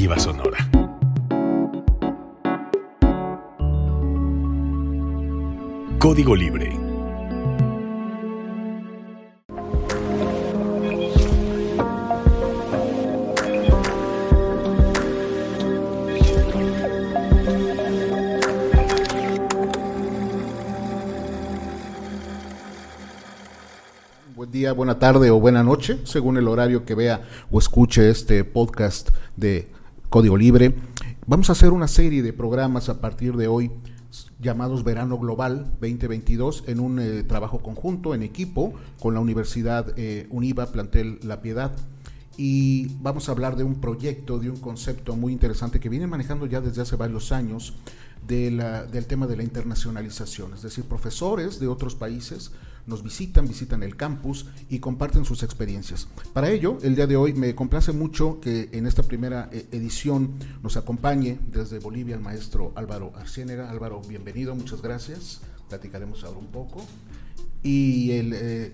Sonora. Código Libre. Buen día, buena tarde o buena noche, según el horario que vea o escuche este podcast de Código Libre. Vamos a hacer una serie de programas a partir de hoy llamados Verano Global 2022 en un eh, trabajo conjunto, en equipo, con la Universidad eh, Univa, plantel La Piedad. Y vamos a hablar de un proyecto, de un concepto muy interesante que viene manejando ya desde hace varios años de la, del tema de la internacionalización, es decir, profesores de otros países nos visitan, visitan el campus y comparten sus experiencias. Para ello, el día de hoy me complace mucho que en esta primera eh, edición nos acompañe desde Bolivia el maestro Álvaro Arciénega. Álvaro, bienvenido, muchas gracias. Platicaremos ahora un poco. Y el eh,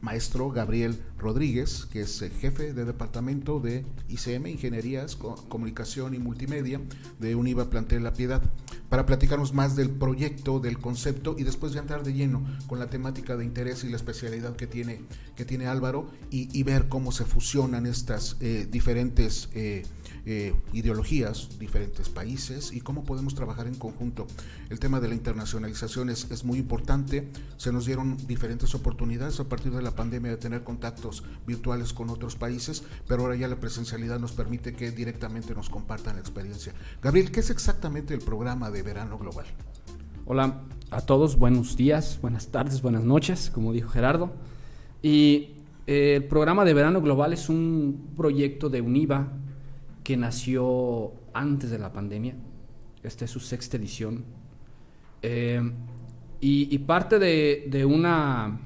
maestro Gabriel Rodríguez, que es jefe de departamento de ICM, Ingenierías, Comunicación y Multimedia de Univa Plantel La Piedad, para platicarnos más del proyecto, del concepto y después de entrar de lleno con la temática de interés y la especialidad que tiene, que tiene Álvaro y, ver cómo se fusionan estas eh, diferentes eh, eh, ideologías, diferentes países y cómo podemos trabajar en conjunto. El tema de la internacionalización es, es muy importante. Se nos dieron diferentes oportunidades a partir de la pandemia de tener contactos virtuales con otros países, pero ahora ya la presencialidad nos permite que directamente nos compartan la experiencia. Gabriel, ¿qué es exactamente el programa de verano global? Hola a todos, buenos días, buenas tardes, buenas noches, como dijo Gerardo. Y eh, el programa de verano global es un proyecto de UNIVA que nació antes de la pandemia. Esta es su sexta edición. Eh, y, parte de, una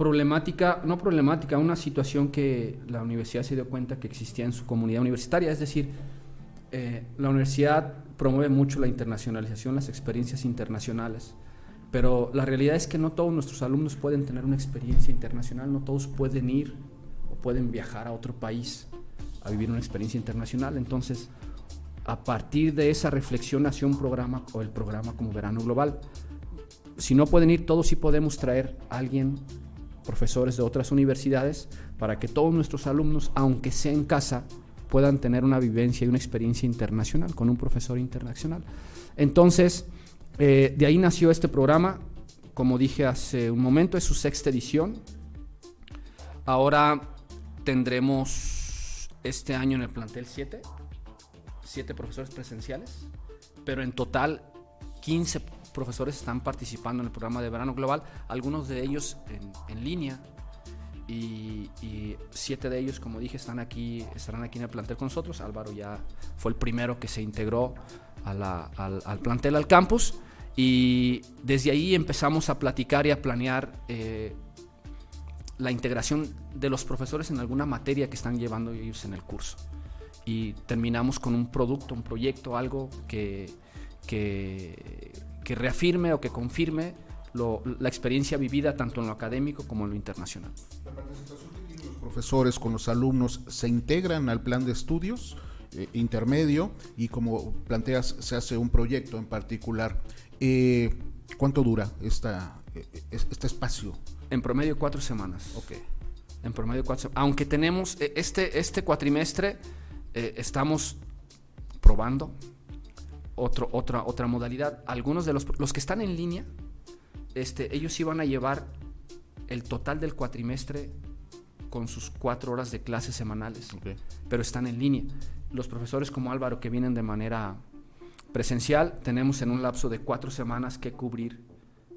problemática, no problemática, una situación que la universidad se dio cuenta que existía en su comunidad universitaria. Es decir, eh, la universidad promueve mucho la internacionalización, las experiencias internacionales. Pero la realidad es que no todos nuestros alumnos pueden tener una experiencia internacional, no todos pueden ir o pueden viajar a otro país a vivir una experiencia internacional. Entonces, a partir de esa reflexión nació un programa o el programa como Verano Global. Si no pueden ir todos, sí podemos traer a alguien, profesores de otras universidades, para que todos nuestros alumnos, aunque sea en casa, puedan tener una vivencia y una experiencia internacional con un profesor internacional. Entonces, eh, de ahí nació este programa. Como dije hace un momento, es su sexta edición. Ahora tendremos este año en el plantel 7, 7 profesores presenciales, pero en total 15 profesores están participando en el programa de verano global, algunos de ellos en, línea y, y, siete de ellos, como dije, están aquí, estarán aquí en el plantel con nosotros. Álvaro ya fue el primero que se integró al, al, plantel, al campus, y desde ahí empezamos a platicar y a planear eh, la integración de los profesores en alguna materia que están llevando ellos en el curso. Y terminamos con un producto, un proyecto, algo que, que, reafirme o que confirme la experiencia vivida tanto en lo académico como en lo internacional. La participación que tienen los profesores con los alumnos se integran al plan de estudios eh, intermedio y como planteas se hace un proyecto en particular. Eh, ¿Cuánto dura esta, eh, este espacio en promedio cuatro semanas. Ok. En promedio cuatro Aunque tenemos, este, este cuatrimestre eh, estamos probando otro, otra, otra modalidad. Algunos de los, los que están en línea, este, ellos iban a llevar el total del cuatrimestre con sus cuatro horas de clases semanales, okay. pero están en línea. Los profesores como Álvaro que vienen de manera presencial, tenemos en un lapso de cuatro semanas que cubrir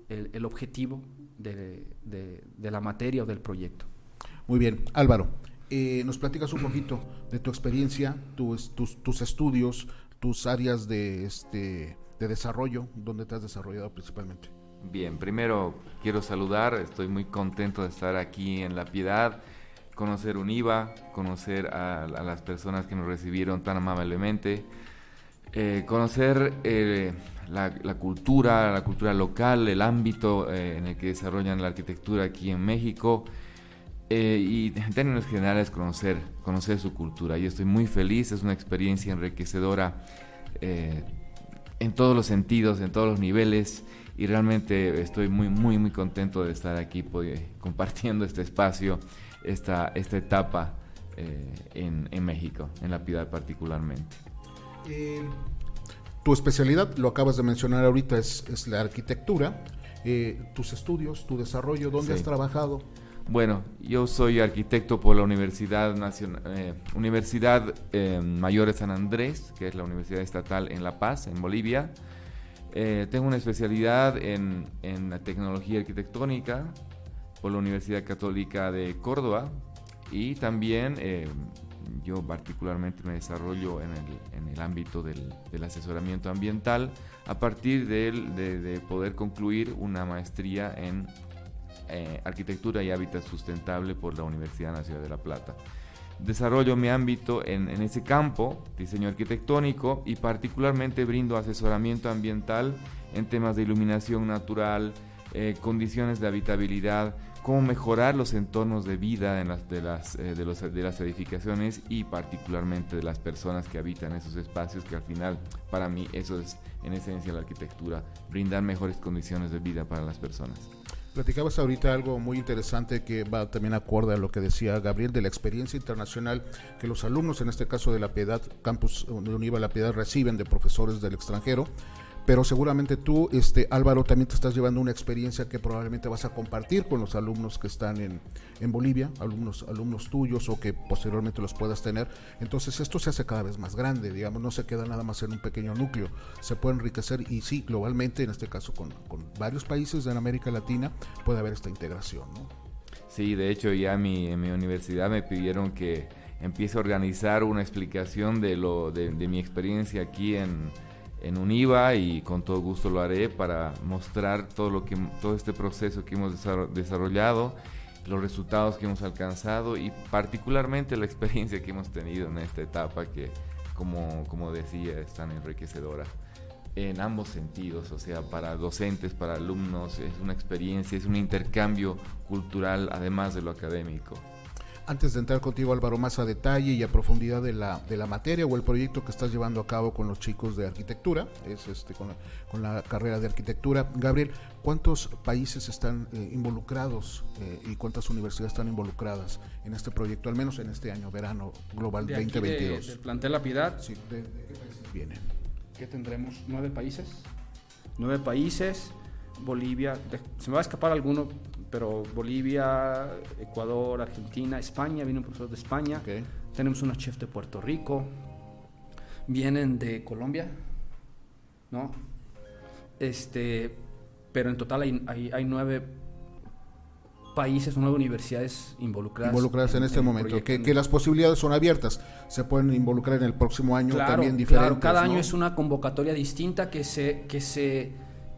el, el objetivo de, la materia o del proyecto. Muy bien, Álvaro, eh, nos platicas un poquito de tu experiencia, tus, tus, estudios, tus áreas de, este, de desarrollo, donde te has desarrollado principalmente. Bien, primero quiero saludar, estoy muy contento de estar aquí en La Piedad, conocer UNIVA, conocer a, las personas que nos recibieron tan amablemente, eh, conocer eh, la, cultura, la cultura local, el ámbito eh, en el que desarrollan la arquitectura aquí en México. Eh, y en términos generales conocer, conocer su cultura. Yo estoy muy feliz, es una experiencia enriquecedora eh, en todos los sentidos, en todos los niveles y realmente estoy muy, muy, muy contento de estar aquí compartiendo este espacio, esta, esta etapa eh, en, en, México, en la Piedad particularmente. tu especialidad, lo acabas de mencionar ahorita, es, es la arquitectura. tus estudios, tu desarrollo, ¿dónde has trabajado? Bueno, yo soy arquitecto por la Universidad Nacional, eh, Universidad eh, Mayor de San Andrés, que es la Universidad Estatal en La Paz, en Bolivia. Eh, tengo una especialidad en, en, la tecnología arquitectónica por la Universidad Católica de Córdoba y también yo particularmente me desarrollo en el, en el ámbito del, del, asesoramiento ambiental a partir de, de poder concluir una maestría en eh, arquitectura y Hábitat Sustentable por la Universidad Nacional de La Plata. Desarrollo mi ámbito en, ese campo, diseño arquitectónico, y particularmente brindo asesoramiento ambiental en temas de iluminación natural, eh, condiciones de habitabilidad, cómo mejorar los entornos de vida en eh, de, las edificaciones y particularmente de las personas que habitan esos espacios, que al final para mí eso es en esencia la arquitectura, brindar mejores condiciones de vida para las personas. Platicabas ahorita algo muy interesante que va también acorde a lo que decía Gabriel de la experiencia internacional que los alumnos, en este caso de la Piedad, Campus de Univa La Piedad, reciben de profesores del extranjero pero seguramente tú, este, Álvaro, también te estás llevando una experiencia que probablemente vas a compartir con los alumnos que están en, en, Bolivia, alumnos, alumnos tuyos o que posteriormente los puedas tener. Entonces esto se hace cada vez más grande, digamos, no se queda nada más en un pequeño núcleo, se puede enriquecer y sí, globalmente, en este caso con, con varios países en América Latina, puede haber esta integración. ¿no? Sí, de hecho ya mi, en mi universidad me pidieron que empiece a organizar una explicación de, lo, de, de mi experiencia aquí en en UNIVA y con todo gusto lo haré para mostrar todo lo que todo este proceso que hemos desarrollado, los resultados que hemos alcanzado y particularmente la experiencia que hemos tenido en esta etapa que como, como decía es tan enriquecedora en ambos sentidos, o sea, para docentes, para alumnos, es una experiencia, es un intercambio cultural además de lo académico. Antes de entrar contigo Álvaro más a detalle y a profundidad de la, de la materia o el proyecto que estás llevando a cabo con los chicos de arquitectura, es este con la, con la carrera de arquitectura, Gabriel, ¿cuántos países están eh, involucrados eh, y cuántas universidades están involucradas en este proyecto, al menos en este año, verano global 2022? del plantel La Piedad. Sí, ¿de, qué países vienen? ¿Qué tendremos? ¿Nueve países? Nueve países. Bolivia, se me va a escapar alguno, pero Bolivia, Ecuador, Argentina, España, viene un profesor de España, tenemos una chef de Puerto Rico, vienen de Colombia, ¿no? Este, pero en total hay, hay, nueve países o nueve universidades involucradas. Involucradas en, este momento, que, que, las posibilidades son abiertas, se pueden involucrar en el próximo año también diferentes. Claro, cada año es una convocatoria distinta que se, que se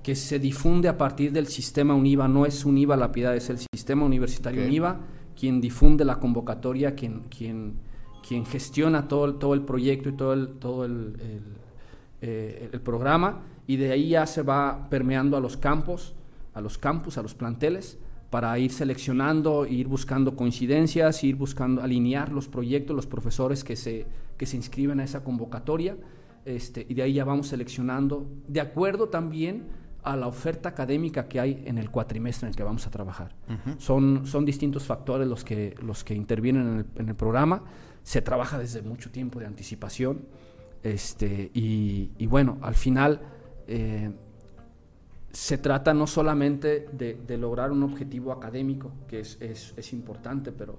que se difunde a partir del sistema UNIVA, no es UNIVA la piedad, es el sistema universitario UNIVA quien difunde la convocatoria, quien, quien, quien gestiona todo, todo el proyecto y todo el, todo el, eh, el, programa, y de ahí ya se va permeando a los campos, a los campus, a los planteles, para ir seleccionando, ir buscando coincidencias, ir buscando alinear los proyectos, los profesores que se, que se inscriben a esa convocatoria, este, y de ahí ya vamos seleccionando, de acuerdo también a la oferta académica que hay en el cuatrimestre en el que vamos a trabajar. son, son distintos factores los que, los que intervienen en el, programa. Se trabaja desde mucho tiempo de anticipación. Este, y, bueno, al final eh, se trata no solamente de, lograr un objetivo académico, que es, es, es importante, pero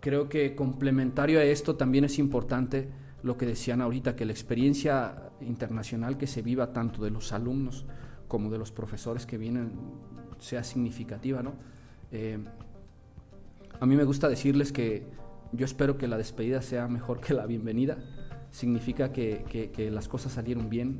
creo que complementario a esto también es importante lo que decían ahorita, que la experiencia internacional que se viva tanto de los alumnos, como de los profesores que vienen sea significativa, ¿no? Eh, a mí me gusta decirles que yo espero que la despedida sea mejor que la bienvenida. Significa que, que, las cosas salieron bien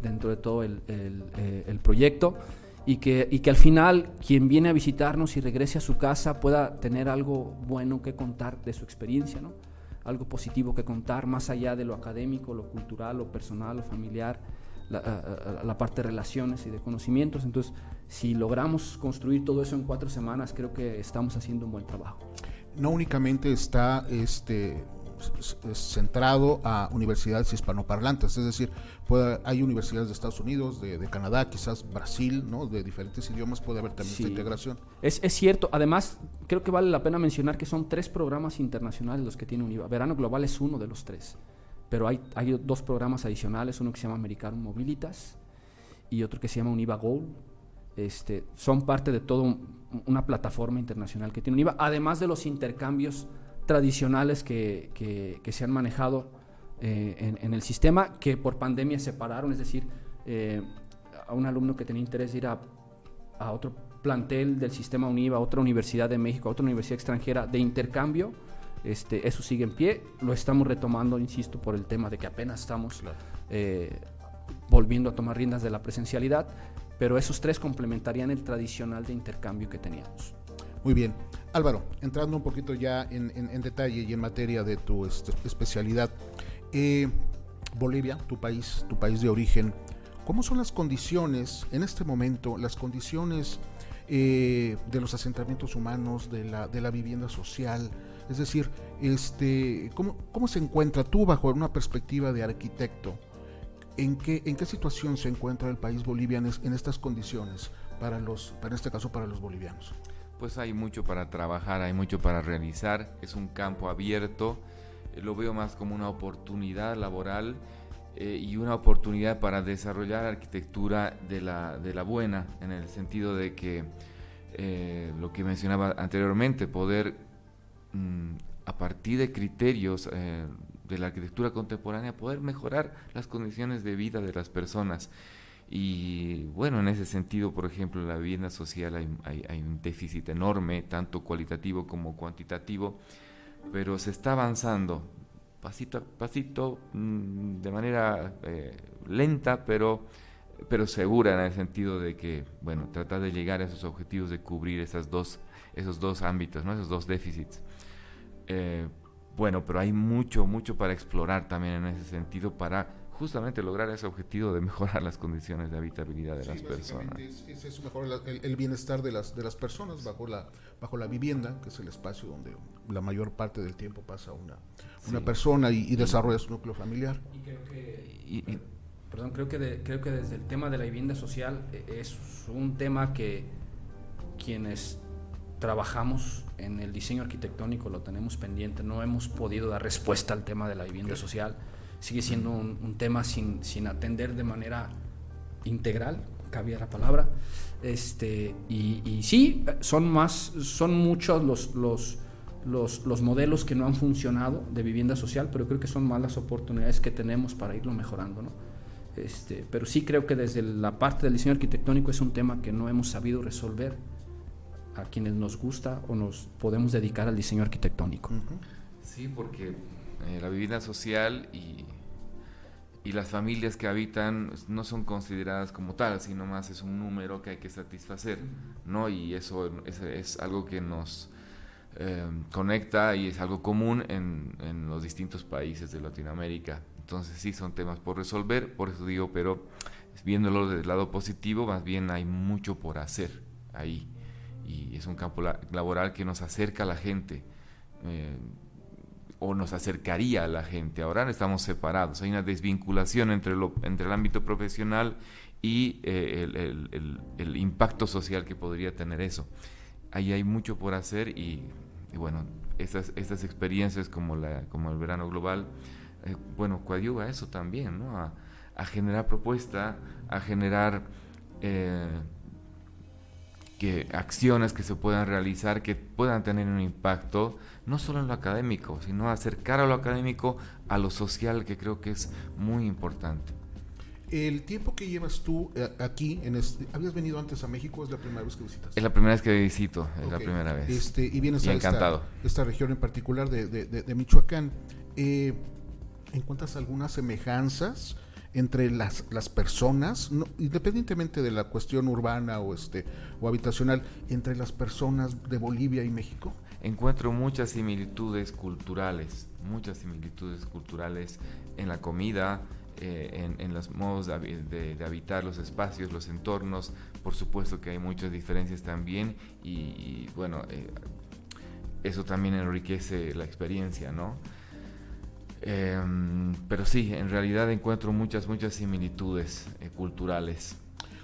dentro de todo el, eh, el, proyecto y que, y que al final quien viene a visitarnos y regrese a su casa pueda tener algo bueno que contar de su experiencia, ¿no? algo positivo que contar más allá de lo académico, lo cultural, lo personal, lo familiar la, parte de relaciones y de conocimientos. Entonces, si logramos construir todo eso en cuatro semanas, creo que estamos haciendo un buen trabajo. no únicamente está este, centrado a universidades hispanoparlantes, es decir, puede, hay universidades de Estados Unidos, de, Canadá, quizás Brasil, ¿no? de diferentes idiomas puede haber también esta integración. Es, es, cierto, además creo que vale la pena mencionar que son tres programas internacionales los que tiene UNIVA. Verano Global es uno de los tres, pero hay, hay dos programas adicionales, uno que se llama Americano Mobilitas y otro que se llama UNIVA Gold. Este, son parte de toda una plataforma internacional que tiene UNIVA, además de los intercambios tradicionales que, que, se han manejado eh, en, el sistema, que por pandemia se pararon, es decir, eh, a un alumno que tenía interés de ir a, a, otro plantel del sistema UNIVA, a otra universidad de México, a otra universidad extranjera de intercambio, este, eso sigue en pie, lo estamos retomando, insisto, por el tema de que apenas estamos eh, volviendo a tomar riendas de la presencialidad, pero esos tres complementarían el tradicional de intercambio que teníamos. Muy bien. Álvaro, entrando un poquito ya en, detalle y en materia de tu este, especialidad, eh, Bolivia, tu país, tu país de origen, ¿cómo son las condiciones en este momento, las condiciones eh, de los asentamientos humanos, de la, de la vivienda social? Es decir, este, ¿cómo, ¿cómo se encuentra tú bajo una perspectiva de arquitecto? ¿En qué, ¿En qué situación se encuentra el país boliviano en estas condiciones para los, para este caso para los bolivianos? pues hay mucho para trabajar, hay mucho para realizar, es un campo abierto, eh, lo veo más como una oportunidad laboral eh, y una oportunidad para desarrollar arquitectura de la, de la buena, en el sentido de que eh, lo que mencionaba anteriormente, poder mm, a partir de criterios de la arquitectura contemporánea, poder mejorar las condiciones de vida de las personas. Y bueno, en ese sentido, por ejemplo, en la vivienda social hay, un déficit enorme, tanto cualitativo como cuantitativo, pero se está avanzando pasito a pasito, mm, de manera eh, lenta, pero, pero segura en el sentido de que, bueno, tratar de llegar a esos objetivos de cubrir esas dos, esos dos ámbitos, ¿no? esos dos déficits. Eh, bueno, pero hay mucho, mucho para explorar también en ese sentido para justamente lograr ese objetivo de mejorar las condiciones de habitabilidad de las personas. Es, es mejorar el, bienestar de las, de las personas bajo la, bajo la vivienda, que es el espacio donde la mayor parte del tiempo pasa una, una persona y, desarrolla su núcleo familiar. Y creo que, perdón, creo que, creo que desde el tema de la vivienda social e, es un tema que quienes trabajamos en el diseño arquitectónico lo tenemos pendiente, no hemos podido dar respuesta al tema de la vivienda social sigue siendo un, tema sin, sin, atender de manera integral, cabía la palabra. Este, y, y sí, son, más, son muchos los, los, los, los, modelos que no han funcionado de vivienda social, pero creo que son más las oportunidades que tenemos para irlo mejorando. ¿no? Este, pero sí creo que desde la parte del diseño arquitectónico es un tema que no hemos sabido resolver a quienes nos gusta o nos podemos dedicar al diseño arquitectónico. Sí, porque eh, la vivienda social y, y las familias que habitan no son consideradas como tal, sino más es un número que hay que satisfacer, ¿no? Y eso es, algo que nos eh, conecta y es algo común en, en, los distintos países de Latinoamérica. Entonces sí son temas por resolver, por eso digo, pero viéndolo del lado positivo, más bien hay mucho por hacer ahí. Y es un campo laboral que nos acerca a la gente. Eh, o nos acercaría a la gente. Ahora estamos separados, hay una desvinculación entre, lo, entre el ámbito profesional y eh, el, impacto social que podría tener eso. Ahí hay mucho por hacer y, bueno, estas, estas experiencias como, la, como el verano global, eh, bueno, coadyuva eso también, ¿no? A, generar propuesta, a generar... Eh, que acciones que se puedan realizar que puedan tener un impacto no solo en lo académico, sino acercar a lo académico a lo social, que creo que es muy importante. El tiempo que llevas tú eh, aquí, en este, ¿habías venido antes a México? ¿Es la primera vez que visitas? Es la primera vez que visito, es la primera vez. Este, y vienes a Esta, región en particular de, Michoacán. Eh, ¿Encuentras algunas semejanzas entre las, las personas, independientemente de la cuestión urbana o, este, o habitacional, entre las personas de Bolivia y México? Encuentro muchas similitudes culturales, muchas similitudes culturales en la comida, eh, en, los modos de, habitar los espacios, los entornos. Por supuesto que hay muchas diferencias también y, bueno, eh, eso también enriquece la experiencia, ¿no? Em, pero sí, en realidad encuentro muchas, muchas similitudes eh, culturales.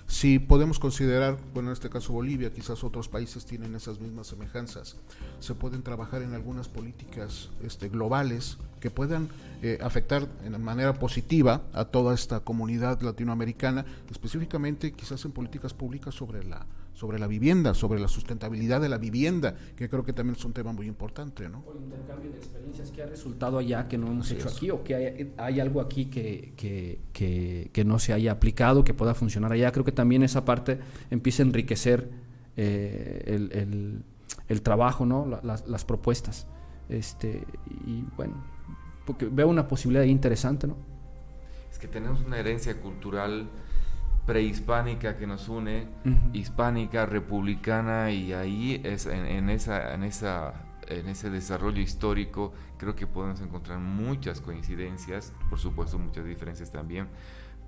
Si podemos considerar, bueno, en este caso Bolivia, quizás otros países tienen esas mismas semejanzas, se pueden trabajar en algunas políticas este, globales que puedan eh, afectar en manera positiva a toda esta comunidad latinoamericana, específicamente quizás en políticas públicas sobre la sobre la vivienda, sobre la sustentabilidad de la vivienda, que creo que también es un tema muy importante, ¿no? O intercambio de experiencias que ha resultado allá que no hemos hecho aquí, o que hay, algo aquí que, que, que, no se haya aplicado, que pueda funcionar allá. Creo que también esa parte empieza a enriquecer eh, el, el, el, trabajo, ¿no? las, las, propuestas. Este, y bueno, porque veo una posibilidad interesante, ¿no? Es que tenemos una herencia cultural prehispánica que nos une, hispánica, republicana, y ahí es en, esa, en, esa, en ese desarrollo histórico creo que podemos encontrar muchas coincidencias, por supuesto muchas diferencias también,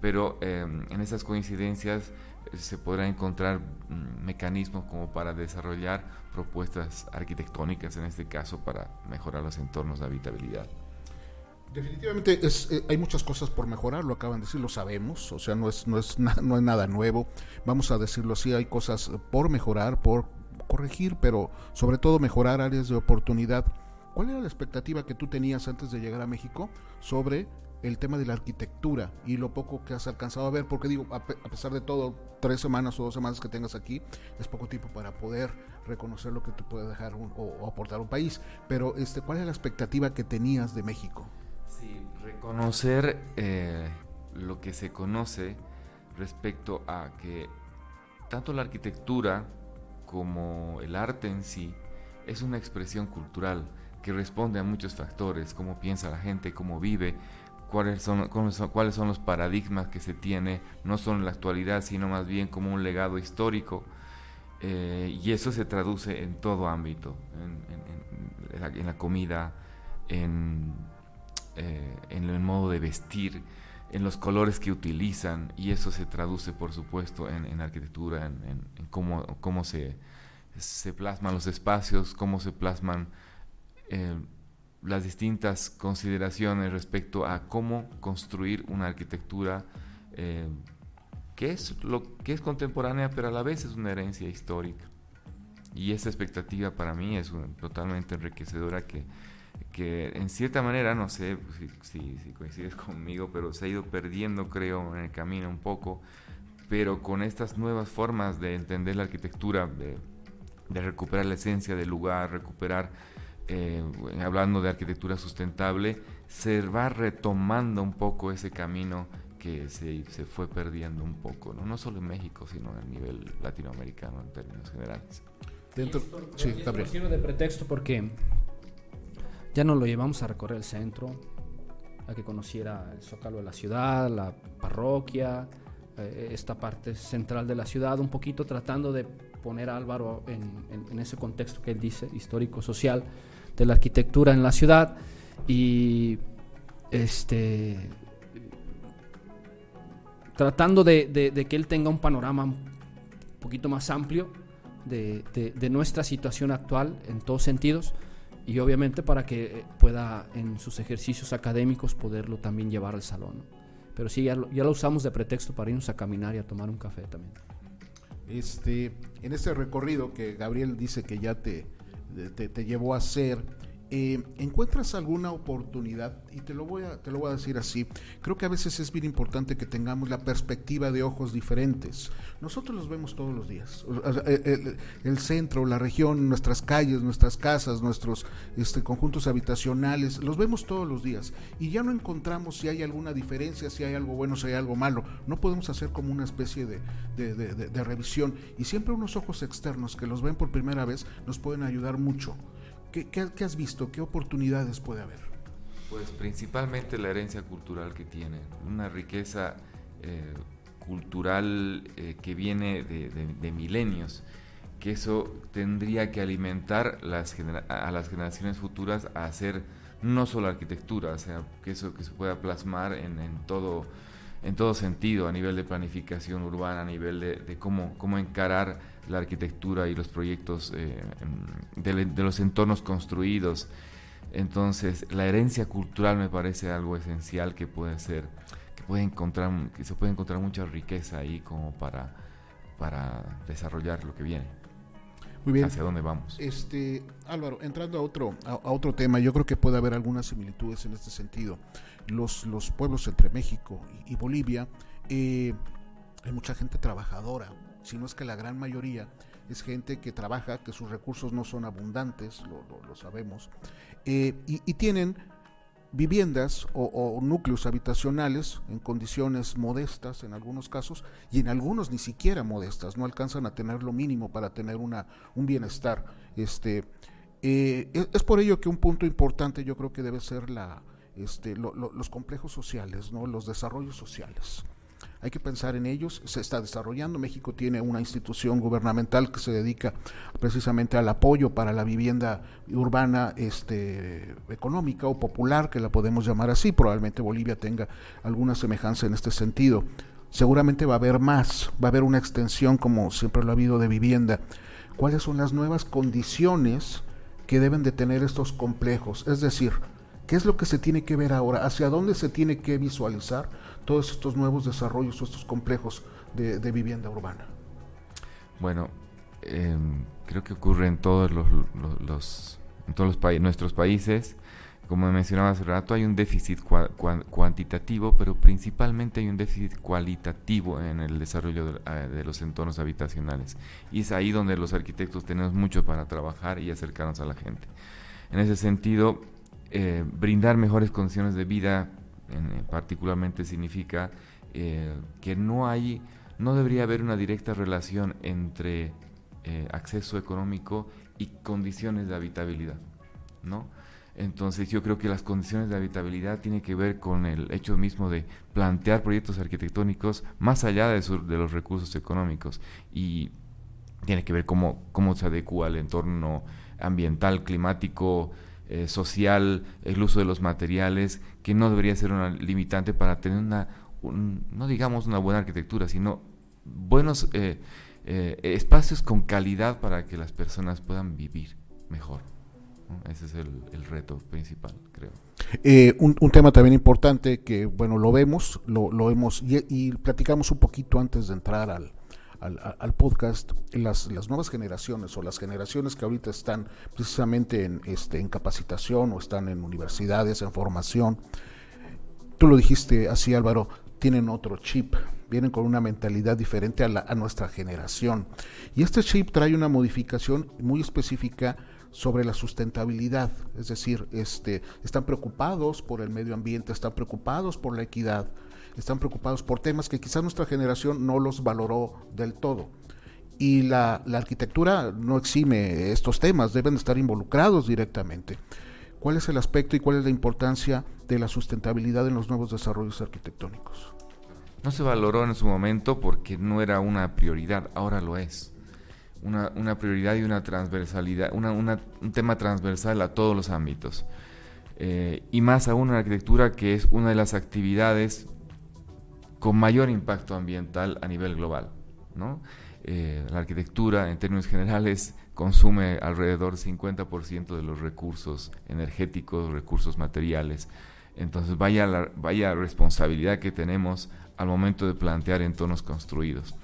pero em, en esas coincidencias eh, se podrá encontrar mm, mecanismos como para desarrollar propuestas arquitectónicas, en este caso, para mejorar los entornos de habitabilidad. Definitivamente es, eh, hay muchas cosas por mejorar, lo acaban de decir, lo sabemos, o sea, no es, no, es no es nada nuevo, vamos a decirlo así, hay cosas por mejorar, por corregir, pero sobre todo mejorar áreas de oportunidad. ¿Cuál era la expectativa que tú tenías antes de llegar a México sobre el tema de la arquitectura y lo poco que has alcanzado a ver? Porque digo, a, pesar de todo, tres semanas o dos semanas que tengas aquí, es poco tiempo para poder reconocer lo que te puede dejar o, o, aportar un país. Pero este, ¿cuál es la expectativa que tenías de México? Sí, reconocer eh, lo que se conoce respecto a que tanto la arquitectura como el arte en sí es una expresión cultural que responde a muchos factores, cómo piensa la gente, cómo vive, cuáles son, cuáles son los paradigmas que se tiene, no solo en la actualidad, sino más bien como un legado histórico. Eh, y eso se traduce en todo ámbito, en la comida, en eh, en el modo de vestir, en los colores que utilizan, y eso se traduce, por supuesto, en, arquitectura, en, cómo, cómo se, se, plasman los espacios, cómo se plasman eh, las distintas consideraciones respecto a cómo construir una arquitectura eh, que, es lo, que es contemporánea, pero a la vez es una herencia histórica. Y esa expectativa para mí es totalmente enriquecedora que que en cierta manera, no sé si, coincides conmigo, pero se ha ido perdiendo, creo, en el camino un poco, pero con estas nuevas formas de entender la arquitectura, de, recuperar la esencia del lugar, recuperar, eh, hablando de arquitectura sustentable, se va retomando un poco ese camino que se, se fue perdiendo un poco, ¿no? no solo en México, sino a nivel latinoamericano en términos generales. Dentro, sí, sirve de pretexto porque ya nos lo llevamos a recorrer el centro, a que conociera el zócalo de la ciudad, la parroquia, eh, esta parte central de la ciudad, un poquito tratando de poner a Álvaro en, ese contexto que él dice, histórico-social, de la arquitectura en la ciudad. Y este tratando de, que él tenga un panorama un poquito más amplio de, de nuestra situación actual en todos sentidos y obviamente para que eh, pueda en sus ejercicios académicos poderlo también llevar al salón. Pero sí, ya lo, ya lo, usamos de pretexto para irnos a caminar y a tomar un café también. Este, en este recorrido que Gabriel dice que ya te, te, te llevó a hacer, eh, encuentras alguna oportunidad, y te lo, voy a, te lo voy a decir así, creo que a veces es bien importante que tengamos la perspectiva de ojos diferentes. Nosotros los vemos todos los días, el, centro, la región, nuestras calles, nuestras casas, nuestros este, conjuntos habitacionales, los vemos todos los días y ya no encontramos si hay alguna diferencia, si hay algo bueno, si hay algo malo. No podemos hacer como una especie de, de revisión y siempre unos ojos externos que los ven por primera vez nos pueden ayudar mucho. ¿Qué, has visto? ¿Qué oportunidades puede haber? Pues principalmente la herencia cultural que tiene, una riqueza eh, cultural eh, que viene de, milenios, que eso tendría que alimentar las a las generaciones futuras a hacer no solo arquitectura, o sea, que eso que se pueda plasmar en, todo en todo sentido, a nivel de planificación urbana, a nivel de, cómo, cómo encarar la arquitectura y los proyectos eh, de, de, los entornos construidos. Entonces, la herencia cultural me parece algo esencial que puede ser, que puede encontrar, que se puede encontrar mucha riqueza ahí como para, para desarrollar lo que viene. Muy bien. ¿Hacia dónde vamos? Este, Álvaro, entrando a otro, a, otro tema, yo creo que puede haber algunas similitudes en este sentido. Los, los pueblos entre México y, Bolivia, eh, hay mucha gente trabajadora, si no es que la gran mayoría es gente que trabaja, que sus recursos no son abundantes, lo, sabemos, eh, y, tienen viviendas o, núcleos habitacionales en condiciones modestas en algunos casos y en algunos ni siquiera modestas, no alcanzan a tener lo mínimo para tener una, un bienestar. Este, eh, es, por ello que un punto importante yo creo que debe ser la, este, los complejos sociales, ¿no? los desarrollos sociales hay que pensar en ellos, se está desarrollando. México tiene una institución gubernamental que se dedica precisamente al apoyo para la vivienda urbana este, económica o popular, que la podemos llamar así. Probablemente Bolivia tenga alguna semejanza en este sentido. Seguramente va a haber más, va a haber una extensión, como siempre lo ha habido, de vivienda. ¿Cuáles son las nuevas condiciones que deben de tener estos complejos? Es decir, ¿qué es lo que se tiene que ver ahora? ¿Hacia dónde se tiene que visualizar? todos estos nuevos desarrollos o estos complejos de, vivienda urbana? Bueno, em, creo que ocurre en todos los, todos los nuestros países. Como mencionaba hace rato, hay un déficit cuantitativo, pero principalmente hay un déficit cualitativo en el desarrollo de, eh, de, los entornos habitacionales. Y es ahí donde los arquitectos tenemos mucho para trabajar y acercarnos a la gente. En ese sentido, eh, brindar mejores condiciones de vida en, particularmente significa eh, que no hay, no debería haber una directa relación entre eh, acceso económico y condiciones de habitabilidad, ¿no? Entonces yo creo que las condiciones de habitabilidad tienen que ver con el hecho mismo de plantear proyectos arquitectónicos más allá de, de los recursos económicos y tiene que ver cómo, cómo se adecua al entorno ambiental, climático, eh, social, el uso de los materiales, que no debería ser una limitante para tener una, no digamos una buena arquitectura, sino buenos eh, eh, espacios con calidad para que las personas puedan vivir mejor. Ese es el, reto principal, creo. un, tema también importante que, bueno, lo vemos, lo, lo hemos, y platicamos un poquito antes de entrar al, al, podcast, las, las, nuevas generaciones o las generaciones que ahorita están precisamente en, este, en capacitación o están en universidades, en formación, tú lo dijiste así Álvaro, tienen otro chip, vienen con una mentalidad diferente a, la, a nuestra generación. Y este chip trae una modificación muy específica sobre la sustentabilidad, es decir, este, están preocupados por el medio ambiente, están preocupados por la equidad, están preocupados por temas que quizás nuestra generación no los valoró del todo. Y la, arquitectura no exime estos temas, deben estar involucrados directamente. ¿Cuál es el aspecto y cuál es la importancia de la sustentabilidad en los nuevos desarrollos arquitectónicos? No se valoró en su momento porque no era una prioridad, ahora lo es. Una, prioridad y una transversalidad, un tema transversal a todos los ámbitos. Eh, y más aún en la arquitectura, que es una de las actividades con mayor impacto ambiental a nivel global. Eh, la arquitectura, en términos generales, consume alrededor del 50% de los recursos energéticos, recursos materiales. Entonces, vaya la, vaya responsabilidad que tenemos al momento de plantear entornos construidos.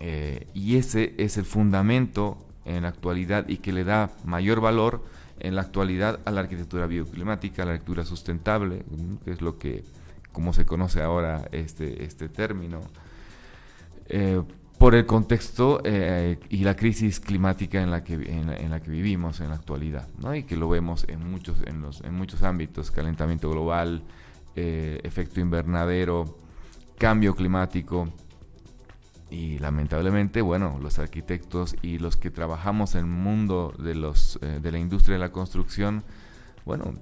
Eh, y ese es el fundamento en la actualidad y que le da mayor valor en la actualidad a la arquitectura bioclimática, a la arquitectura sustentable, que es lo que como se conoce ahora este, este término, eh, por el contexto eh, y la crisis climática en la que, en que vivimos en la actualidad, ¿no? y que lo vemos en muchos, en los, en muchos ámbitos, calentamiento global, eh, efecto invernadero, cambio climático, y lamentablemente, bueno, los arquitectos y los que trabajamos en el mundo de, los, de la industria de la construcción, bueno,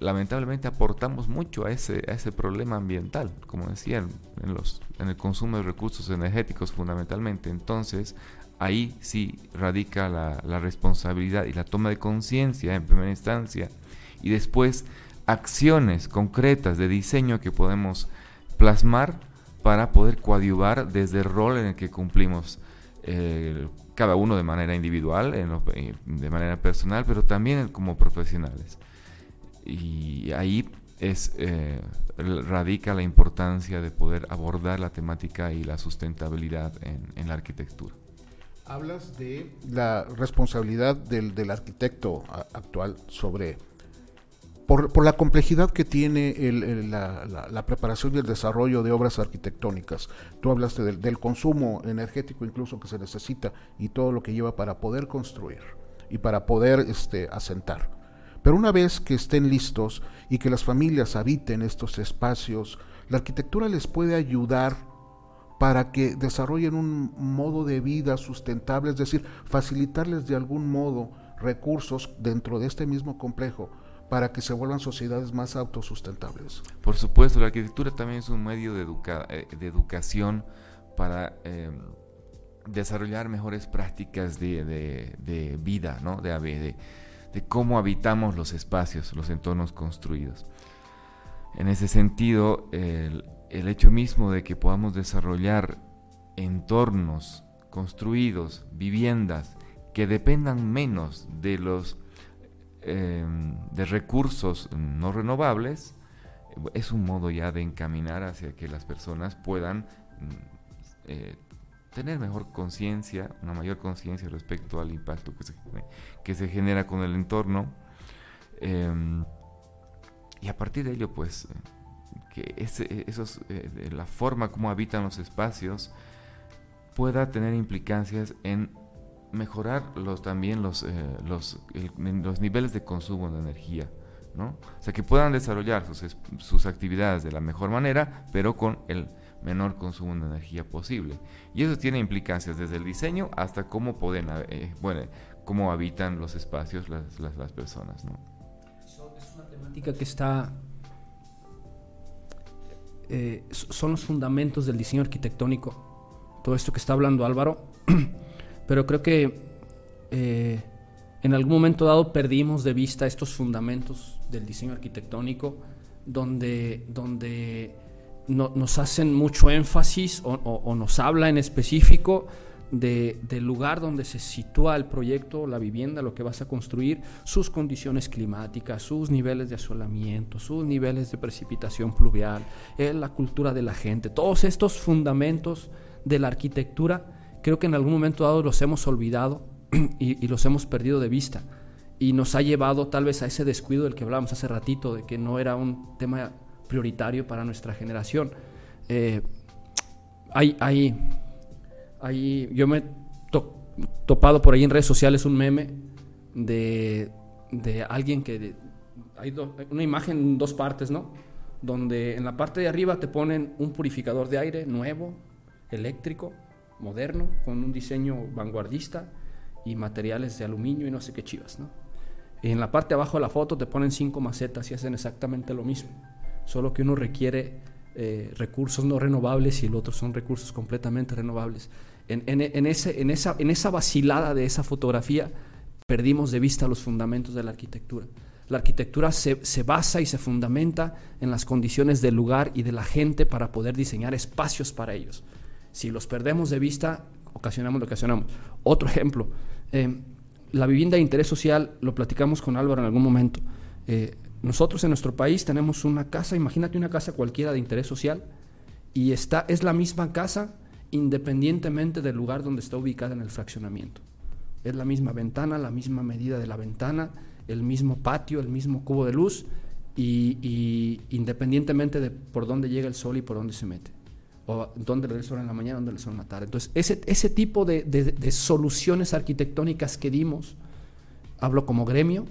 lamentablemente aportamos mucho a ese, a ese problema ambiental, como decía, en, los, en el consumo de recursos energéticos fundamentalmente. Entonces, ahí sí radica la, responsabilidad y la toma de conciencia en primera instancia y después acciones concretas de diseño que podemos plasmar para poder coadyuvar desde el rol en el que cumplimos eh, cada uno de manera individual, eh, de manera personal, pero también como profesionales. Y ahí es, eh, radica la importancia de poder abordar la temática y la sustentabilidad en, la arquitectura. Hablas de la responsabilidad del, del arquitecto actual sobre por, la complejidad que tiene la, preparación y el desarrollo de obras arquitectónicas. Tú hablaste del, consumo energético incluso que se necesita y todo lo que lleva para poder construir y para poder este, asentar. Pero una vez que estén listos y que las familias habiten estos espacios, la arquitectura les puede ayudar para que desarrollen un modo de vida sustentable, es decir, facilitarles de algún modo recursos dentro de este mismo complejo para que se vuelvan sociedades más autosustentables. Por supuesto, la arquitectura también es un medio de, eh, educación para em, desarrollar mejores prácticas de, vida, ¿no? de, de, cómo habitamos los espacios, los entornos construidos. En ese sentido, el, hecho mismo de que podamos desarrollar entornos construidos, viviendas, que dependan menos de los Em, de recursos no renovables, es un modo ya de encaminar hacia que las personas puedan mm, eh, tener mejor conciencia, una mayor conciencia respecto al impacto que se, que se, genera con el entorno. Em, y a partir de ello, pues, que ese, esos, eh, la forma como habitan los espacios pueda tener implicancias en mejorar los, también los, eh, los, los, niveles de consumo de energía. O sea, que puedan desarrollar sus, sus, actividades de la mejor manera, pero con el menor consumo de energía posible. Y eso tiene implicancias desde el diseño hasta cómo pueden, eh, bueno, cómo habitan los espacios las, las, las personas. ¿no? es una temática que está... Eh, son los fundamentos del diseño arquitectónico. Todo esto que está hablando Álvaro pero creo que eh, en algún momento dado perdimos de vista estos fundamentos del diseño arquitectónico, donde, donde nos hacen mucho énfasis o, nos habla en específico del lugar donde se sitúa el proyecto, la vivienda, lo que vas a construir, sus condiciones climáticas, sus niveles de asolamiento, sus niveles de precipitación pluvial, eh, la cultura de la gente, todos estos fundamentos de la arquitectura creo que en algún momento dado los hemos olvidado y, los hemos perdido de vista. Y nos ha llevado tal vez a ese descuido del que hablábamos hace ratito, de que no era un tema prioritario para nuestra generación. Eh, hay, yo me he topado por ahí en redes sociales un meme de, de alguien que... hay una imagen en dos partes, ¿no? Donde en la parte de arriba te ponen un purificador de aire nuevo, eléctrico, moderno, con un diseño vanguardista y materiales de aluminio y no sé qué chivas, ¿no? En la parte de abajo de la foto te ponen cinco macetas y hacen exactamente lo mismo, solo que uno requiere eh, recursos no renovables y el otro son recursos completamente renovables. En, ese, en, esa, en esa vacilada de esa fotografía perdimos de vista los fundamentos de la arquitectura. La arquitectura se, se, basa y se fundamenta en las condiciones del lugar y de la gente para poder diseñar espacios para ellos. Si los perdemos de vista, ocasionamos lo que ocasionamos. Otro ejemplo, eh, la vivienda de interés social, lo platicamos con Álvaro en algún momento. Eh, nosotros en nuestro país tenemos una casa, imagínate una casa cualquiera de interés social, y está, es la misma casa independientemente del lugar donde está ubicada en el fraccionamiento. Es la misma ventana, la misma medida de la ventana, el mismo patio, el mismo cubo de luz, y, y independientemente de por dónde llega el sol y por dónde se mete o dónde le sol en la mañana, dónde le sol en la tarde. Entonces, ese, ese tipo de, de, soluciones arquitectónicas que dimos, hablo como gremio,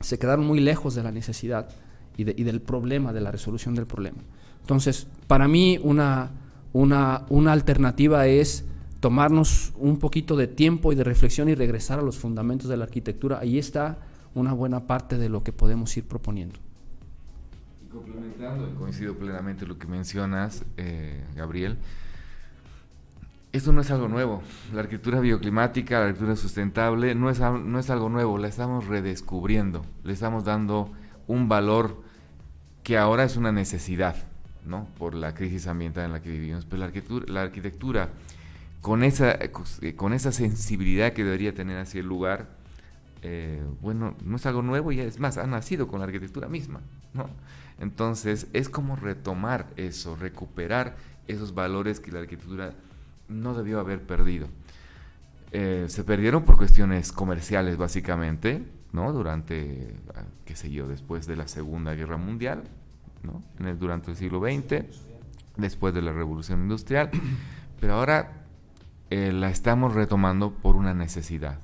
se quedaron muy lejos de la necesidad y, y, del problema, de la resolución del problema. Entonces, para mí una, una, una alternativa es tomarnos un poquito de tiempo y de reflexión y regresar a los fundamentos de la arquitectura. Ahí está una buena parte de lo que podemos ir proponiendo. Complementando, coincido plenamente lo que mencionas, eh, Gabriel. Esto no es algo nuevo. La arquitectura bioclimática, la arquitectura sustentable, no es, no es algo nuevo, la estamos redescubriendo, le estamos dando un valor que ahora es una necesidad, ¿no? Por la crisis ambiental en la que vivimos. Pero la arquitectura, la arquitectura con, esa, con esa sensibilidad que debería tener hacia el lugar, eh, bueno, no es algo nuevo y es más, ha nacido con la arquitectura misma, Entonces, es como retomar eso, recuperar esos valores que la arquitectura no debió haber perdido. Eh, se perdieron por cuestiones comerciales, básicamente, ¿no? Durante, ah, qué sé yo, después de la Segunda Guerra Mundial, durante el siglo XX, después de la Revolución Industrial, pero ahora eh, la estamos retomando por una necesidad.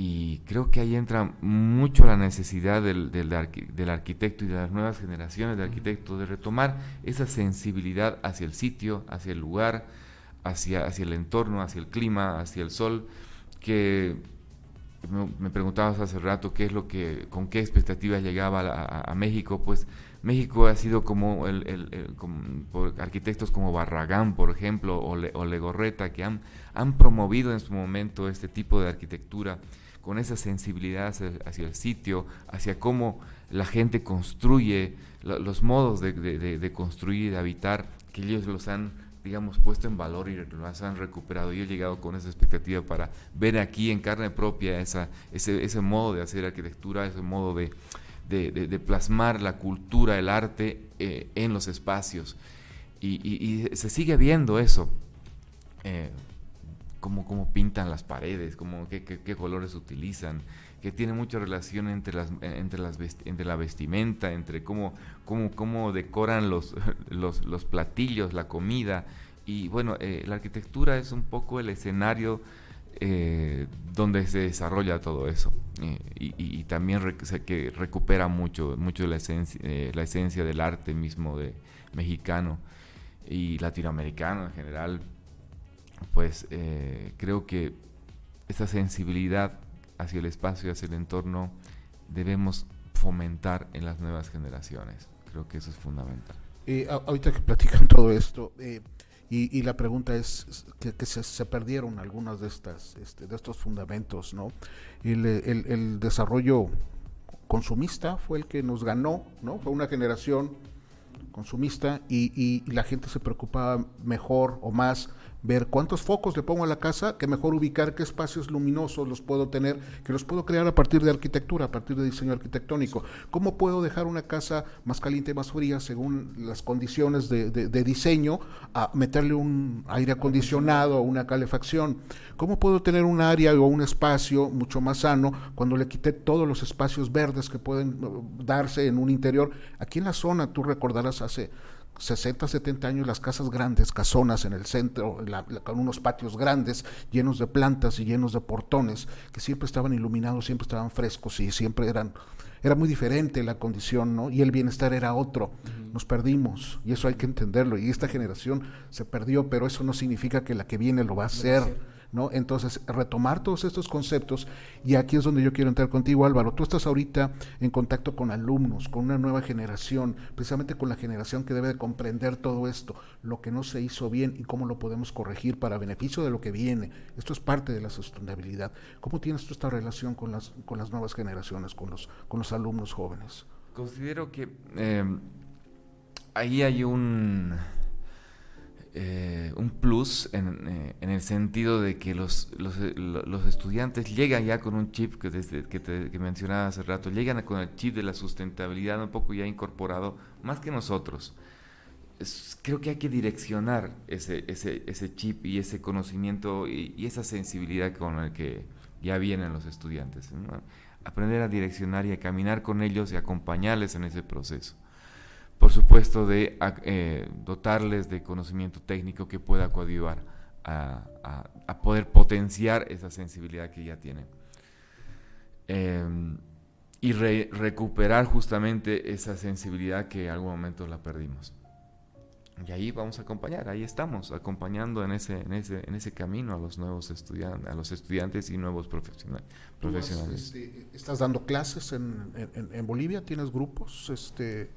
Y creo que ahí entra mucho la necesidad del, del, del, arquitecto y de las nuevas generaciones de arquitectos de retomar esa sensibilidad hacia el sitio, hacia el lugar, hacia, hacia el entorno, hacia el clima, hacia el sol, que me, preguntabas hace rato qué es lo que, con qué expectativas llegaba a, México, pues México ha sido como, el, por arquitectos como Barragán, por ejemplo, o, o, Legorreta, que han, han promovido en su momento este tipo de arquitectura con esa sensibilidad hacia, el sitio, hacia cómo la gente construye, los modos de, de, de construir y de habitar, que ellos los han digamos, puesto en valor y las han recuperado. Yo he llegado con esa expectativa para ver aquí en carne propia ese, modo de hacer arquitectura, ese modo de, de, plasmar la cultura, el arte eh, en los espacios. Y, se sigue viendo eso. Eh, cómo, pintan las paredes, cómo, qué, qué, colores utilizan, que tiene mucha relación entre, las, entre, las entre la vestimenta, entre cómo, cómo, cómo decoran los, los, los, platillos, la comida. Y bueno, eh, la arquitectura es un poco el escenario eh, donde se desarrolla todo eso. Eh, y, también que recupera mucho, mucho la, esencia, la esencia del arte mismo de mexicano y latinoamericano en general pues eh, creo que esa sensibilidad hacia el espacio hacia el entorno debemos fomentar en las nuevas generaciones. Creo que eso es fundamental. Eh, ahorita que platican todo esto, eh, y, la pregunta es que, se, perdieron algunos de estas este, de estos fundamentos, ¿no? El, desarrollo consumista fue el que nos ganó, ¿no? Fue una generación consumista y la gente se preocupaba mejor o más ver cuántos focos le pongo a la casa, que mejor ubicar qué espacios luminosos los puedo tener, que los puedo crear a partir de arquitectura, a partir de diseño arquitectónico. ¿Cómo puedo dejar una casa más caliente y más fría según las condiciones de, diseño, a meterle un aire acondicionado o una calefacción? ¿Cómo puedo tener un área o un espacio mucho más sano cuando le quité todos los espacios verdes que pueden darse en un interior? Aquí en la zona, tú recordarás hace 60, 70 años las casas grandes, casonas en el centro, con unos patios grandes, llenos de plantas y llenos de portones, que siempre estaban iluminados, siempre estaban frescos y siempre eran, era muy diferente la condición, ¿no? Y el bienestar era otro. Nos perdimos, y eso hay que entenderlo. Y esta generación se perdió, pero eso no significa que la que viene lo va a hacer ¿no? Entonces, retomar todos estos conceptos, y aquí es donde yo quiero entrar contigo, Álvaro. Tú estás ahorita en contacto con alumnos, con una nueva generación, precisamente con la generación que debe de comprender todo esto, lo que no se hizo bien y cómo lo podemos corregir para beneficio de lo que viene. Esto es parte de la sostenibilidad. ¿Cómo tienes tú esta relación con las, con las nuevas generaciones, con los, con los alumnos jóvenes? Considero que eh, ahí hay un eh, un plus eh, en, el sentido de que los, eh, los, estudiantes llegan ya con un chip que, desde, que, te, mencionaba hace rato, llegan con el chip de la sustentabilidad un poco ya incorporado, más que nosotros. creo que hay que direccionar ese, ese, ese chip y ese conocimiento y, esa sensibilidad con el que ya vienen los estudiantes. Aprender a direccionar y a caminar con ellos y acompañarles en ese proceso por supuesto, de eh, dotarles de conocimiento técnico que pueda coadyuvar a, poder potenciar esa sensibilidad que ya tienen. Em, y recuperar justamente esa sensibilidad que en algún momento la perdimos. Y ahí vamos a acompañar, ahí estamos, acompañando en ese, en ese, en ese camino a los nuevos estudiantes, a los estudiantes y nuevos profesionales. Este, ¿Estás dando clases en, en, en, Bolivia? ¿Tienes grupos? Este,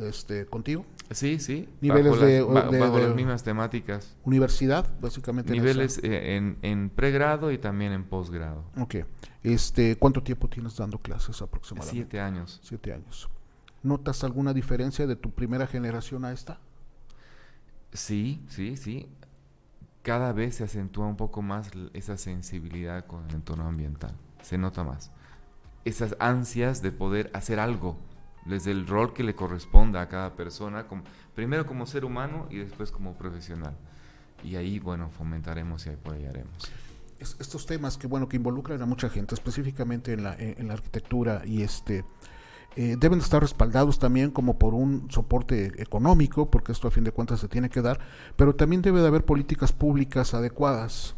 este, contigo. Sí, sí. Niveles bajo de, las, de, bajo de, las mismas temáticas. Universidad, básicamente. Niveles en, en, en, pregrado y también en posgrado. Ok. Este, ¿Cuánto tiempo tienes dando clases aproximadamente? Siete años. Siete años. ¿Notas alguna diferencia de tu primera generación a esta? Sí, sí, sí. Cada vez se acentúa un poco más esa sensibilidad con el entorno ambiental. Se nota más. Esas ansias de poder hacer algo desde el rol que le corresponda a cada persona, como, primero como ser humano y después como profesional. Y ahí, bueno, fomentaremos y apoyaremos. Estos temas que, bueno, que involucran a mucha gente, específicamente en la, en la arquitectura y este... Eh, deben estar respaldados también como por un soporte económico, porque esto a fin de cuentas se tiene que dar, pero también debe de haber políticas públicas adecuadas.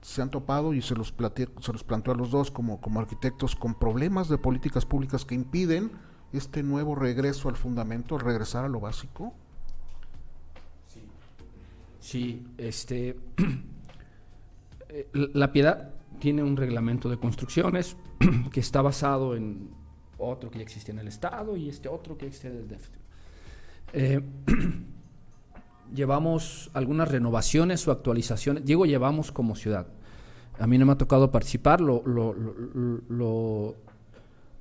Se han topado y se los, se los planteó a los dos como, como arquitectos con problemas de políticas públicas que impiden este nuevo regreso al fundamento, regresar a lo básico. Sí, sí este, la piedad tiene un reglamento de construcciones que está basado en otro que ya existía en el Estado y este otro que existe desde... Eh, llevamos algunas renovaciones o actualizaciones, digo llevamos como ciudad. A mí no me ha tocado participar, lo,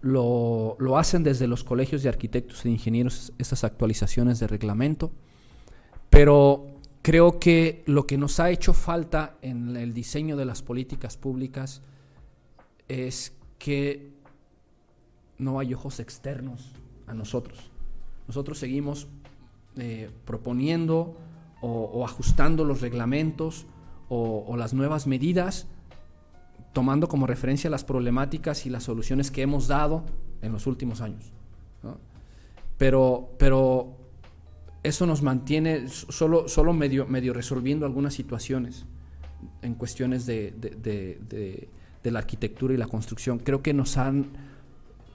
lo hacen desde los colegios de arquitectos e ingenieros esas actualizaciones de reglamento, pero creo que lo que nos ha hecho falta en el diseño de las políticas públicas es que no hay ojos externos a nosotros. Nosotros seguimos eh, proponiendo o, ajustando los reglamentos o, las nuevas medidas, tomando como referencia las problemáticas y las soluciones que hemos dado en los últimos años. ¿no? Pero, pero eso nos mantiene solo, solo medio, medio resolviendo algunas situaciones en cuestiones de, de, de, de la arquitectura y la construcción. Creo que nos han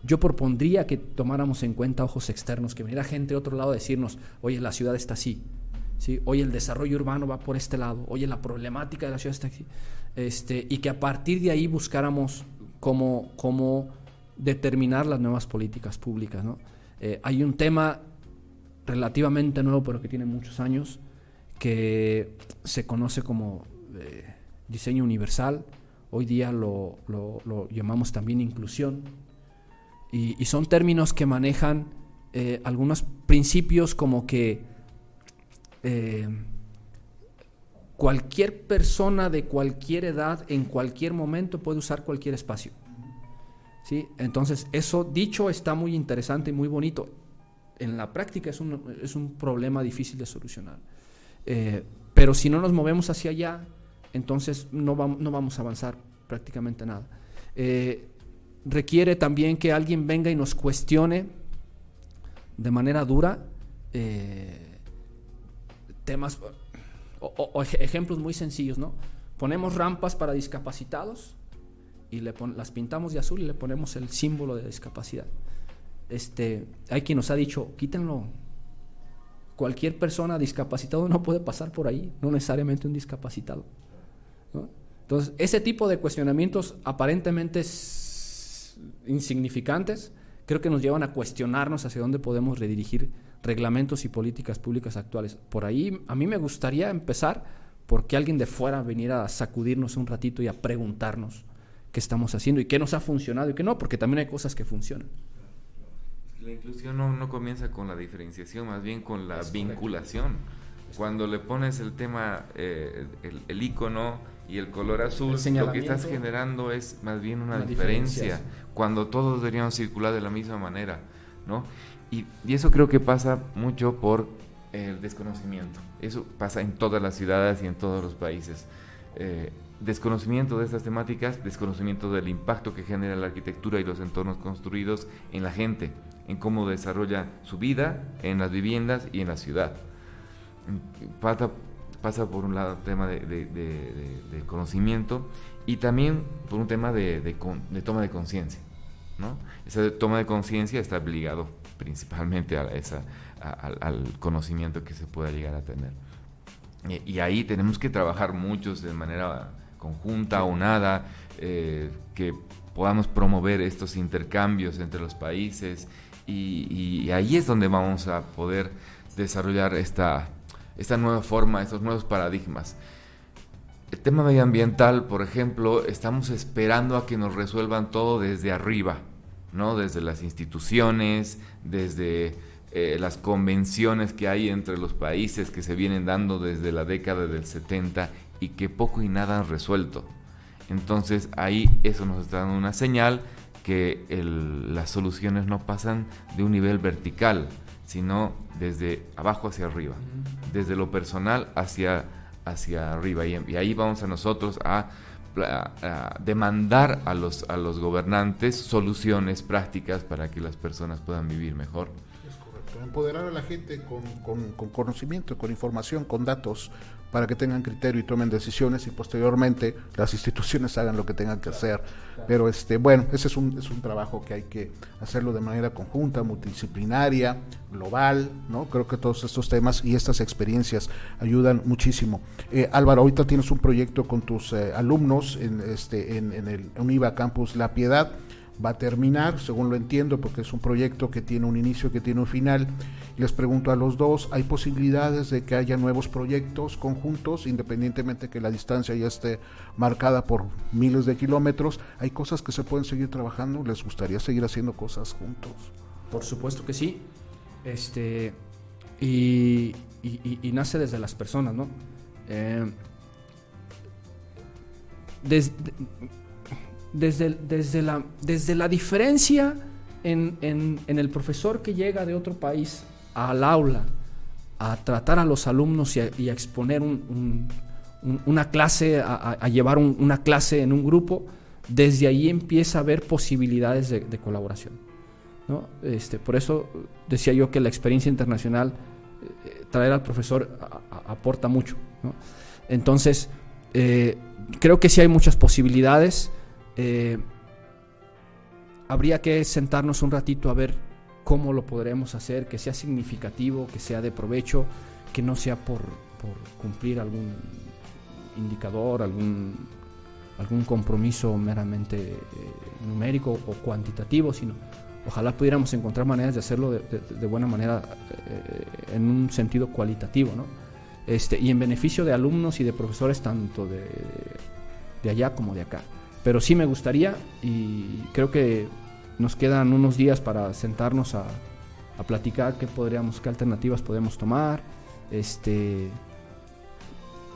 yo propondría que tomáramos en cuenta ojos externos, que viniera gente de otro lado a decirnos, oye, la ciudad está así, ¿sí? oye, el desarrollo urbano va por este lado, oye, la problemática de la ciudad está aquí, este, y que a partir de ahí buscáramos cómo, cómo determinar las nuevas políticas públicas. ¿no? Eh, hay un tema relativamente nuevo, pero que tiene muchos años, que se conoce como eh, diseño universal, hoy día lo, lo, lo llamamos también inclusión, y, y son términos que manejan eh, algunos principios como que eh, cualquier persona de cualquier edad en cualquier momento puede usar cualquier espacio. ¿Sí? Entonces, eso dicho está muy interesante y muy bonito. En la práctica es un, es un problema difícil de solucionar. Eh, pero si no nos movemos hacia allá, entonces no, no vamos a avanzar prácticamente nada. Eh, requiere también que alguien venga y nos cuestione de manera dura temas o, o, ejemplos muy sencillos, ¿no? Ponemos rampas para discapacitados y le pon, las pintamos de azul y le ponemos el símbolo de discapacidad. Este, hay quien nos ha dicho, quítenlo. Cualquier persona discapacitado no puede pasar por ahí, no necesariamente un discapacitado. ¿no? Entonces, ese tipo de cuestionamientos aparentemente insignificantes, creo que nos llevan a cuestionarnos hacia dónde podemos redirigir reglamentos y políticas públicas actuales. Por ahí a mí me gustaría empezar porque alguien de fuera viniera a sacudirnos un ratito y a preguntarnos qué estamos haciendo y qué nos ha funcionado y qué no, porque también hay cosas que funcionan. La inclusión no, no comienza con la diferenciación, más bien con la es vinculación. Cuando le pones el tema, eh, el, el icono y el color azul, el lo que estás generando es más bien una, una diferencia, diferencia, cuando todos deberían circular de la misma manera, ¿no? Y, eso creo que pasa mucho por el desconocimiento. Eso pasa en todas las ciudades y en todos los países. Eh, desconocimiento de estas temáticas, desconocimiento del impacto que genera la arquitectura y los entornos construidos en la gente, en cómo desarrolla su vida, en las viviendas y en la ciudad. Pasa, pasa por un lado tema de, de, de, de conocimiento y también por un tema de, toma de conciencia. ¿no? Esa toma de conciencia está obligado principalmente a esa, a, al conocimiento que se pueda llegar a tener. Y, y ahí tenemos que trabajar muchos de manera conjunta o nada, eh, que podamos promover estos intercambios entre los países y, ahí es donde vamos a poder desarrollar esta, esta nueva forma, estos nuevos paradigmas. El tema medioambiental, por ejemplo, estamos esperando a que nos resuelvan todo desde arriba, ¿no? Desde las instituciones, desde eh, las convenciones que hay entre los países que se vienen dando desde la década del 70 y que poco y nada han resuelto. Entonces ahí eso nos está dando una señal que las soluciones no pasan de un nivel vertical, sino desde abajo hacia arriba, desde lo personal hacia, hacia arriba. Y, ahí vamos a nosotros a, demandar a los, a los gobernantes soluciones prácticas para que las personas puedan vivir mejor. Es correcto. Empoderar a la gente con, con, con conocimiento, con información, con datos, para que tengan criterio y tomen decisiones y posteriormente las instituciones hagan lo que tengan que hacer. Pero este, bueno, ese es un, es un trabajo que hay que hacerlo de manera conjunta, multidisciplinaria, global, ¿no? Creo que todos estos temas y estas experiencias ayudan muchísimo. Eh, Álvaro, ahorita tienes un proyecto con tus eh, alumnos en, este, en, en el UNIVA Campus La Piedad va a terminar, según lo entiendo, porque es un proyecto que tiene un inicio, que tiene un final. Les pregunto a los dos, ¿hay posibilidades de que haya nuevos proyectos conjuntos, independientemente que la distancia ya esté marcada por miles de kilómetros? ¿Hay cosas que se pueden seguir trabajando? ¿Les gustaría seguir haciendo cosas juntos? Por supuesto que sí. Este, y, nace desde las personas, ¿no? Eh, desde, desde, desde, la, desde la diferencia en, en, el profesor que llega de otro país al aula a tratar a los alumnos y a, exponer una clase, a, llevar una clase en un grupo, desde ahí empieza a haber posibilidades de, colaboración. ¿no? Este, por eso decía yo que la experiencia internacional, eh, traer al profesor aporta mucho. Entonces, eh, creo que sí hay muchas posibilidades. Eh, habría que sentarnos un ratito a ver cómo lo podremos hacer, que sea significativo, que sea de provecho, que no sea por, cumplir algún indicador, algún, compromiso meramente eh, numérico o cuantitativo, sino ojalá pudiéramos encontrar maneras de hacerlo de, buena manera eh, en un sentido cualitativo, ¿no? Este, y en beneficio de alumnos y de profesores tanto de allá como de acá. Pero sí me gustaría y creo que nos quedan unos días para sentarnos a, platicar qué podríamos, qué alternativas podemos tomar. Este,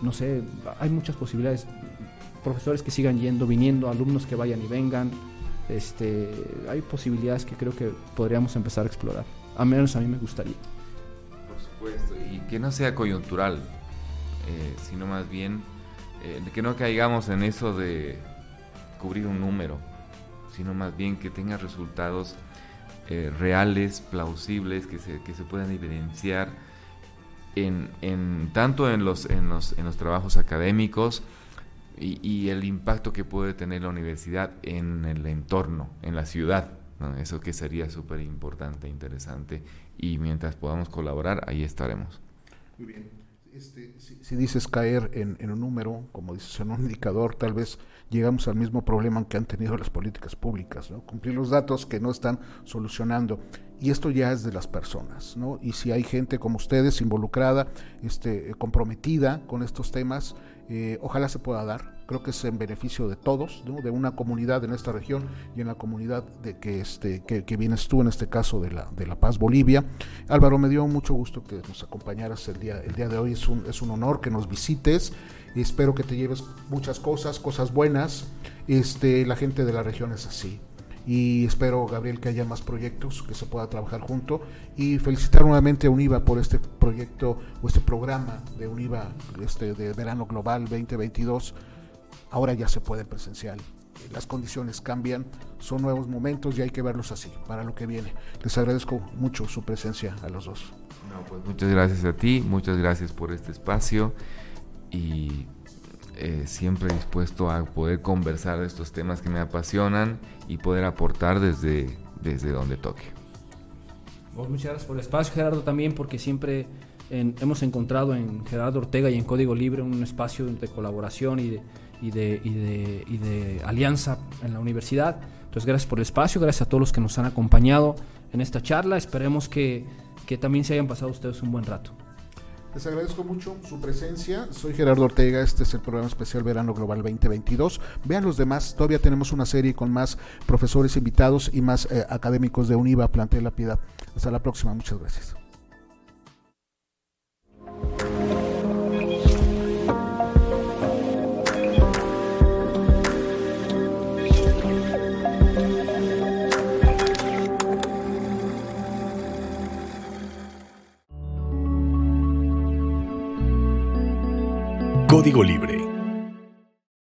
no sé, hay muchas posibilidades. Profesores que sigan yendo, viniendo, alumnos que vayan y vengan. Este, hay posibilidades que creo que podríamos empezar a explorar. A menos a mí me gustaría. Por supuesto, y que no sea coyuntural, eh, sino más bien eh, que no caigamos en eso de cubrir un número, sino más bien que tenga resultados eh, reales, plausibles, que se, que se puedan evidenciar en, en, tanto en los, en, los, en los trabajos académicos y, el impacto que puede tener la universidad en el entorno, en la ciudad. Eso que sería súper importante, interesante. Y mientras podamos colaborar, ahí estaremos. Muy bien. Este, si, dices caer en, en, un número, como dices, en un indicador, tal vez llegamos al mismo problema que han tenido las políticas públicas, ¿no? cumplir los datos que no están solucionando. Y esto ya es de las personas, ¿no? Y si hay gente como ustedes involucrada, este, comprometida con estos temas, eh, ojalá se pueda dar. Creo que es en beneficio de todos, ¿no? de una comunidad en esta región y en la comunidad de que, este, que, que, vienes tú, en este caso de la, de la Paz Bolivia. Álvaro, me dio mucho gusto que nos acompañaras el día, el día de hoy. Es un, es un honor que nos visites espero que te lleves muchas cosas, cosas buenas. Este, la gente de la región es así. Y espero, Gabriel, que haya más proyectos que se pueda trabajar junto. Y felicitar nuevamente a UNIVA por este proyecto o este programa de UNIVA este, de Verano Global 2022. Ahora ya se puede presencial. Las condiciones cambian, son nuevos momentos y hay que verlos así para lo que viene. Les agradezco mucho su presencia a los dos. Pues muchas gracias a ti, muchas gracias por este espacio y eh, siempre dispuesto a poder conversar de estos temas que me apasionan y poder aportar desde, desde donde toque. muchas gracias por el espacio, Gerardo, también porque siempre hemos encontrado en Gerardo Ortega y en Código Libre un espacio de colaboración y de, y de, y de, y de alianza en la universidad. Entonces, gracias por el espacio, gracias a todos los que nos han acompañado en esta charla. Esperemos que, que también se hayan pasado ustedes un buen rato. Les agradezco mucho su presencia. Soy Gerardo Ortega. Este es el programa especial Verano Global 2022. Vean los demás. Todavía tenemos una serie con más profesores invitados y más eh, académicos de UNIVA, Plantel La Piedad. Hasta la próxima. Muchas gracias. Código Libre